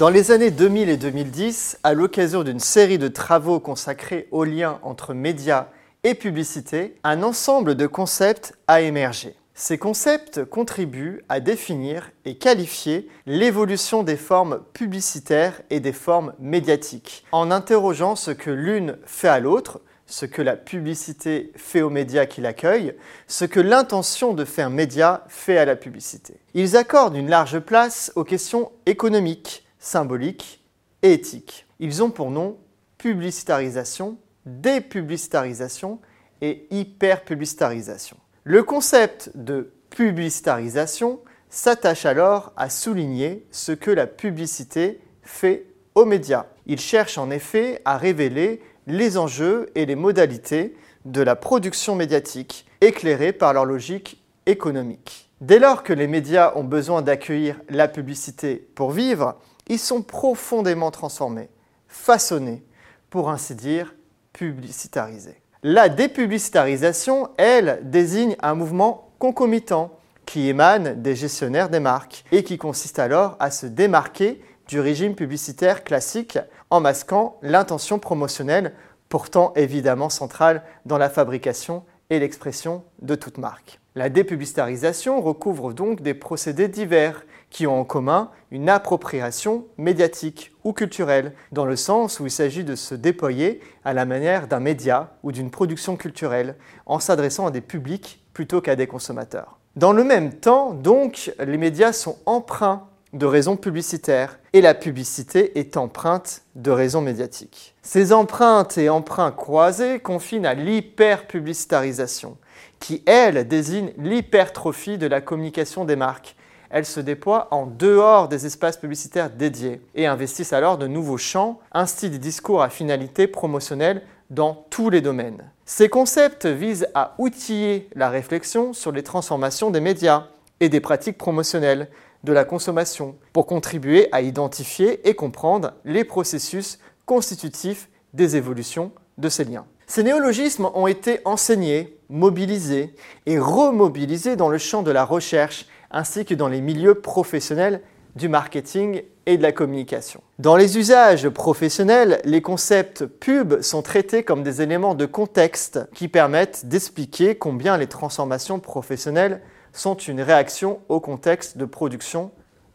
Dans les années 2000 et 2010, à l'occasion d'une série de travaux consacrés au lien entre médias et publicité, un ensemble de concepts a émergé. Ces concepts contribuent à définir et qualifier l'évolution des formes publicitaires et des formes médiatiques, en interrogeant ce que l'une fait à l'autre, ce que la publicité fait aux médias qui l'accueillent, ce que l'intention de faire média fait à la publicité. Ils accordent une large place aux questions économiques, symboliques et éthiques. Ils ont pour nom publicitarisation, dépublicitarisation et hyperpublicitarisation. Le concept de publicitarisation s'attache alors à souligner ce que la publicité fait aux médias. Il cherche en effet à révéler les enjeux et les modalités de la production médiatique, éclairés par leur logique économique. Dès lors que les médias ont besoin d'accueillir la publicité pour vivre, ils sont profondément transformés, façonnés, pour ainsi dire, publicitarisés. La dépublicitarisation, elle, désigne un mouvement concomitant qui émane des gestionnaires des marques et qui consiste alors à se démarquer du régime publicitaire classique en masquant l'intention promotionnelle, pourtant évidemment centrale dans la fabrication et l'expression de toute marque. La dépublicitarisation recouvre donc des procédés divers qui ont en commun une appropriation médiatique ou culturelle, dans le sens où il s'agit de se déployer à la manière d'un média ou d'une production culturelle, en s'adressant à des publics plutôt qu'à des consommateurs. Dans le même temps, donc, les médias sont empreints de raisons publicitaires et la publicité est empreinte de raisons médiatiques. Ces empreintes et emprunts croisés confinent à l'hyperpublicitarisation, qui, elle, désigne l'hypertrophie de la communication des marques. Elles se déploient en dehors des espaces publicitaires dédiés et investissent alors de nouveaux champs, ainsi des discours à finalité promotionnelle dans tous les domaines. Ces concepts visent à outiller la réflexion sur les transformations des médias et des pratiques promotionnelles, de la consommation pour contribuer à identifier et comprendre les processus constitutifs des évolutions de ces liens. Ces néologismes ont été enseignés, mobilisés et remobilisés dans le champ de la recherche ainsi que dans les milieux professionnels du marketing et de la communication. Dans les usages professionnels, les concepts pub sont traités comme des éléments de contexte qui permettent d'expliquer combien les transformations professionnelles sont une réaction au contexte de production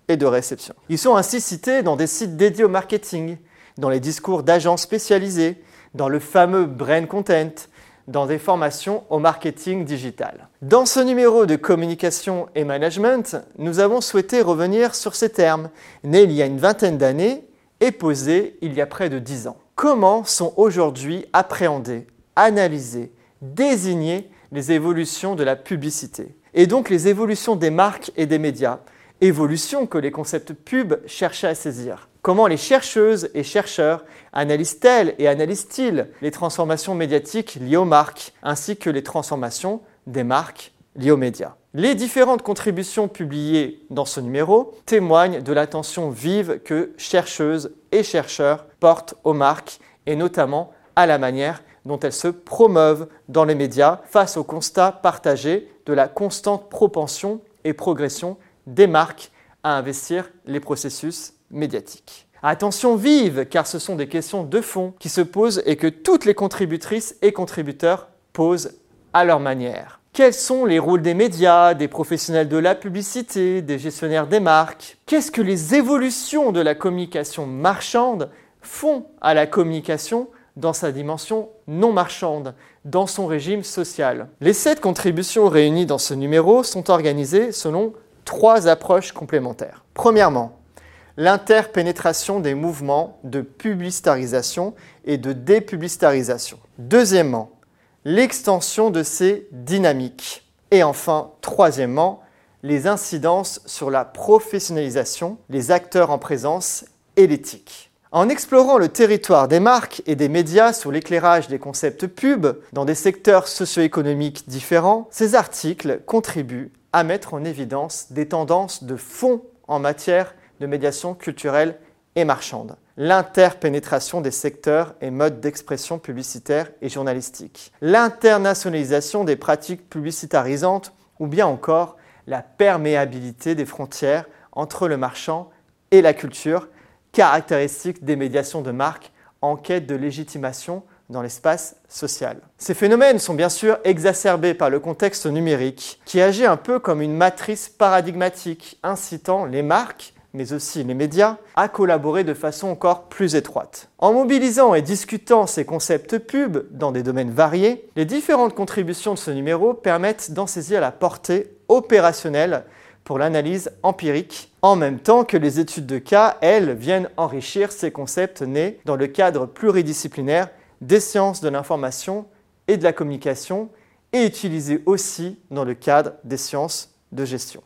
et de réception. Ils sont ainsi cités dans des sites dédiés au marketing, dans les discours d'agents spécialisés, dans le fameux brain content, dans des formations au marketing digital. Dans ce numéro de communication et management, nous avons souhaité revenir sur ces termes, nés il y a une vingtaine d'années et posés il y a près de dix ans. Comment sont aujourd'hui appréhendés, analysés, désignés les évolutions de la publicité? Et donc les évolutions des marques et des médias, évolutions que les concepts pub cherchaient à saisir. Comment les chercheuses et chercheurs analysent-elles et analysent-ils les transformations médiatiques liées aux marques, ainsi que les transformations des marques liées aux médias? Les différentes contributions publiées dans ce numéro témoignent de l'attention vive que chercheuses et chercheurs portent aux marques et notamment à la manière dont elles se promeuvent dans les médias face au constat partagé de la constante propension et progression des marques à investir les processus médiatiques. Attention vive, car ce sont des questions de fond qui se posent et que toutes les contributrices et contributeurs posent à leur manière. Quels sont les rôles des médias, des professionnels de la publicité, des gestionnaires des marques? Qu'est-ce que les évolutions de la communication marchande font à la communication dans sa dimension non marchande, dans son régime social. Les sept contributions réunies dans ce numéro sont organisées selon trois approches complémentaires. Premièrement, l'interpénétration des mouvements de publicitarisation et de dépublicitarisation. Deuxièmement, l'extension de ces dynamiques. Et enfin, troisièmement, les incidences sur la professionnalisation, les acteurs en présence et l'éthique. En explorant le territoire des marques et des médias sur l'éclairage des concepts pub dans des secteurs socio-économiques différents, ces articles contribuent à mettre en évidence des tendances de fond en matière de médiation culturelle et marchande, l'interpénétration des secteurs et modes d'expression publicitaire et journalistique, l'internationalisation des pratiques publicitarisantes ou bien encore la perméabilité des frontières entre le marchand et la culture caractéristiques des médiations de marque en quête de légitimation dans l'espace social. Ces phénomènes sont bien sûr exacerbés par le contexte numérique qui agit un peu comme une matrice paradigmatique incitant les marques mais aussi les médias, à collaborer de façon encore plus étroite. En mobilisant et discutant ces concepts pubs dans des domaines variés, les différentes contributions de ce numéro permettent d'en saisir la portée opérationnelle pour l'analyse empirique, en même temps que les études de cas, elles, viennent enrichir ces concepts nés dans le cadre pluridisciplinaire des sciences de l'information et de la communication et utilisés aussi dans le cadre des sciences de gestion.